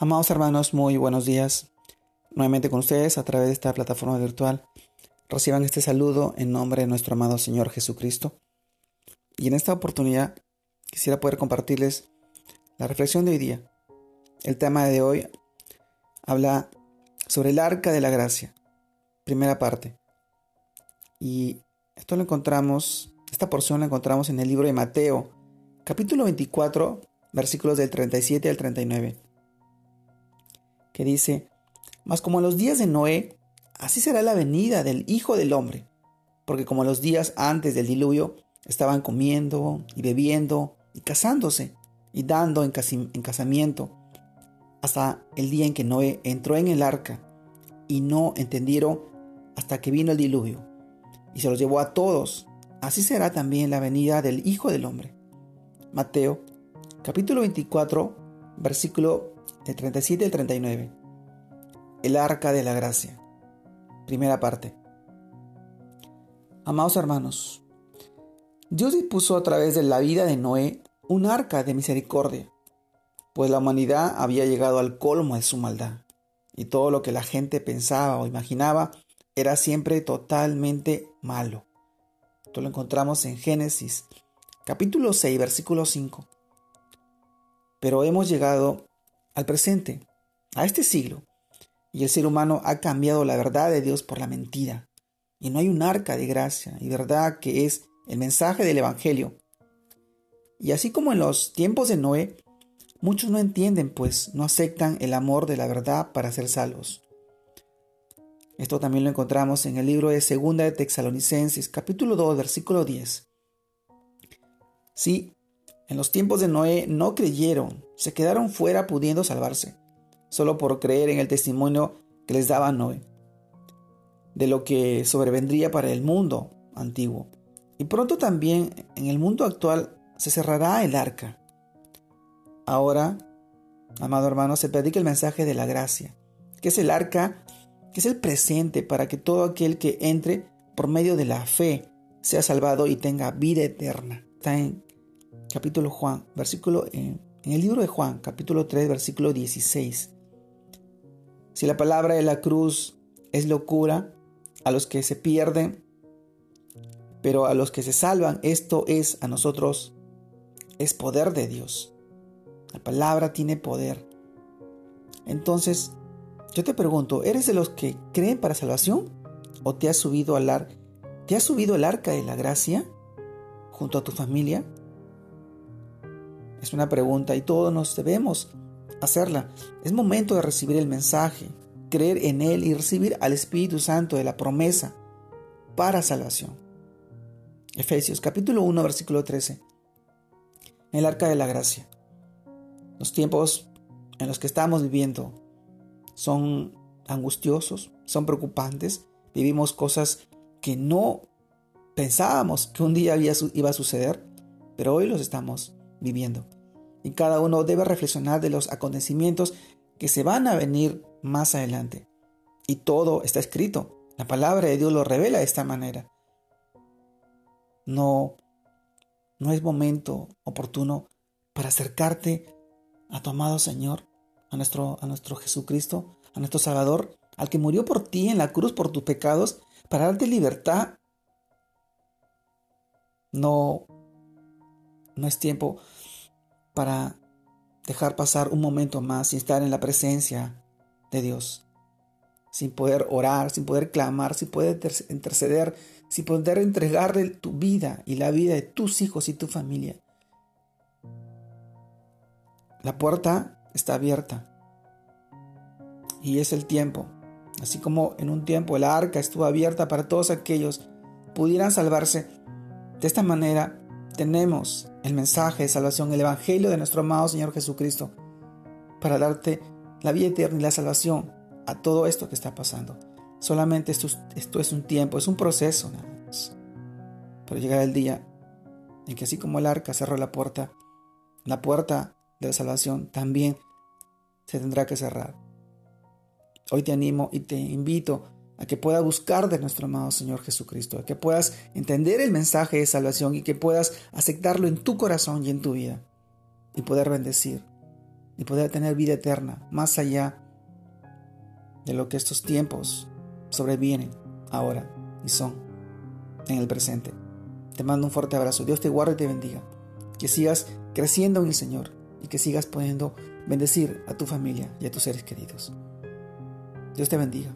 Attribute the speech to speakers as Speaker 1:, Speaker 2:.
Speaker 1: Amados hermanos, muy buenos días. Nuevamente con ustedes a través de esta plataforma virtual. Reciban este saludo en nombre de nuestro amado Señor Jesucristo. Y en esta oportunidad quisiera poder compartirles la reflexión de hoy día. El tema de hoy habla sobre el arca de la gracia, primera parte. Y esto lo encontramos, esta porción la encontramos en el libro de Mateo, capítulo 24, versículos del 37 al 39 que dice, Mas como en los días de Noé, así será la venida del Hijo del Hombre, porque como los días antes del diluvio estaban comiendo y bebiendo y casándose y dando en, en casamiento, hasta el día en que Noé entró en el arca y no entendieron hasta que vino el diluvio y se los llevó a todos. Así será también la venida del Hijo del Hombre. Mateo capítulo 24 versículo de 37 al 39. El arca de la gracia. Primera parte. Amados hermanos, Dios dispuso a través de la vida de Noé un arca de misericordia, pues la humanidad había llegado al colmo de su maldad, y todo lo que la gente pensaba o imaginaba era siempre totalmente malo. Esto lo encontramos en Génesis capítulo 6, versículo 5. Pero hemos llegado al presente, a este siglo, y el ser humano ha cambiado la verdad de Dios por la mentira. Y no hay un arca de gracia y verdad que es el mensaje del Evangelio. Y así como en los tiempos de Noé, muchos no entienden, pues no aceptan el amor de la verdad para ser salvos. Esto también lo encontramos en el libro de Segunda de Texalonicenses, capítulo 2, versículo 10. Sí, en los tiempos de Noé no creyeron, se quedaron fuera pudiendo salvarse, solo por creer en el testimonio que les daba Noé, de lo que sobrevendría para el mundo antiguo. Y pronto también en el mundo actual se cerrará el arca. Ahora, amado hermano, se predica el mensaje de la gracia, que es el arca, que es el presente para que todo aquel que entre por medio de la fe sea salvado y tenga vida eterna. Está en capítulo Juan, versículo, en el libro de Juan, capítulo 3, versículo 16. Si la palabra de la cruz es locura a los que se pierden, pero a los que se salvan, esto es a nosotros, es poder de Dios. La palabra tiene poder. Entonces, yo te pregunto, ¿eres de los que creen para salvación? ¿O te has subido al, ar ¿te has subido al arca de la gracia junto a tu familia? Es una pregunta y todos nos debemos hacerla. Es momento de recibir el mensaje, creer en él y recibir al Espíritu Santo de la promesa para salvación. Efesios capítulo 1 versículo 13. El arca de la gracia. Los tiempos en los que estamos viviendo son angustiosos, son preocupantes, vivimos cosas que no pensábamos que un día iba a suceder, pero hoy los estamos viviendo. Y cada uno debe reflexionar de los acontecimientos que se van a venir más adelante. Y todo está escrito. La palabra de Dios lo revela de esta manera. No, no es momento oportuno para acercarte a tu amado Señor, a nuestro, a nuestro Jesucristo, a nuestro Salvador, al que murió por ti en la cruz por tus pecados, para darte libertad. No, no es tiempo para dejar pasar un momento más sin estar en la presencia de Dios, sin poder orar, sin poder clamar, sin poder interceder, sin poder entregarle tu vida y la vida de tus hijos y tu familia. La puerta está abierta y es el tiempo. Así como en un tiempo el arca estuvo abierta para todos aquellos que pudieran salvarse, de esta manera tenemos el mensaje de salvación, el Evangelio de nuestro amado Señor Jesucristo, para darte la vida eterna y la salvación a todo esto que está pasando. Solamente esto, es un tiempo, es un proceso nada más. Pero llegará el día en que así como el arca cerró la puerta, la puerta de la salvación también se tendrá que cerrar. Hoy te animo y te invito a que puedas buscar de nuestro amado Señor Jesucristo, a que puedas entender el mensaje de salvación y que puedas aceptarlo en tu corazón y en tu vida y poder bendecir y poder tener vida eterna más allá de lo que estos tiempos sobrevienen ahora y son en el presente. Te mando un fuerte abrazo. Dios te guarde y te bendiga. Que sigas creciendo en el Señor y que sigas pudiendo bendecir a tu familia y a tus seres queridos. Dios te bendiga.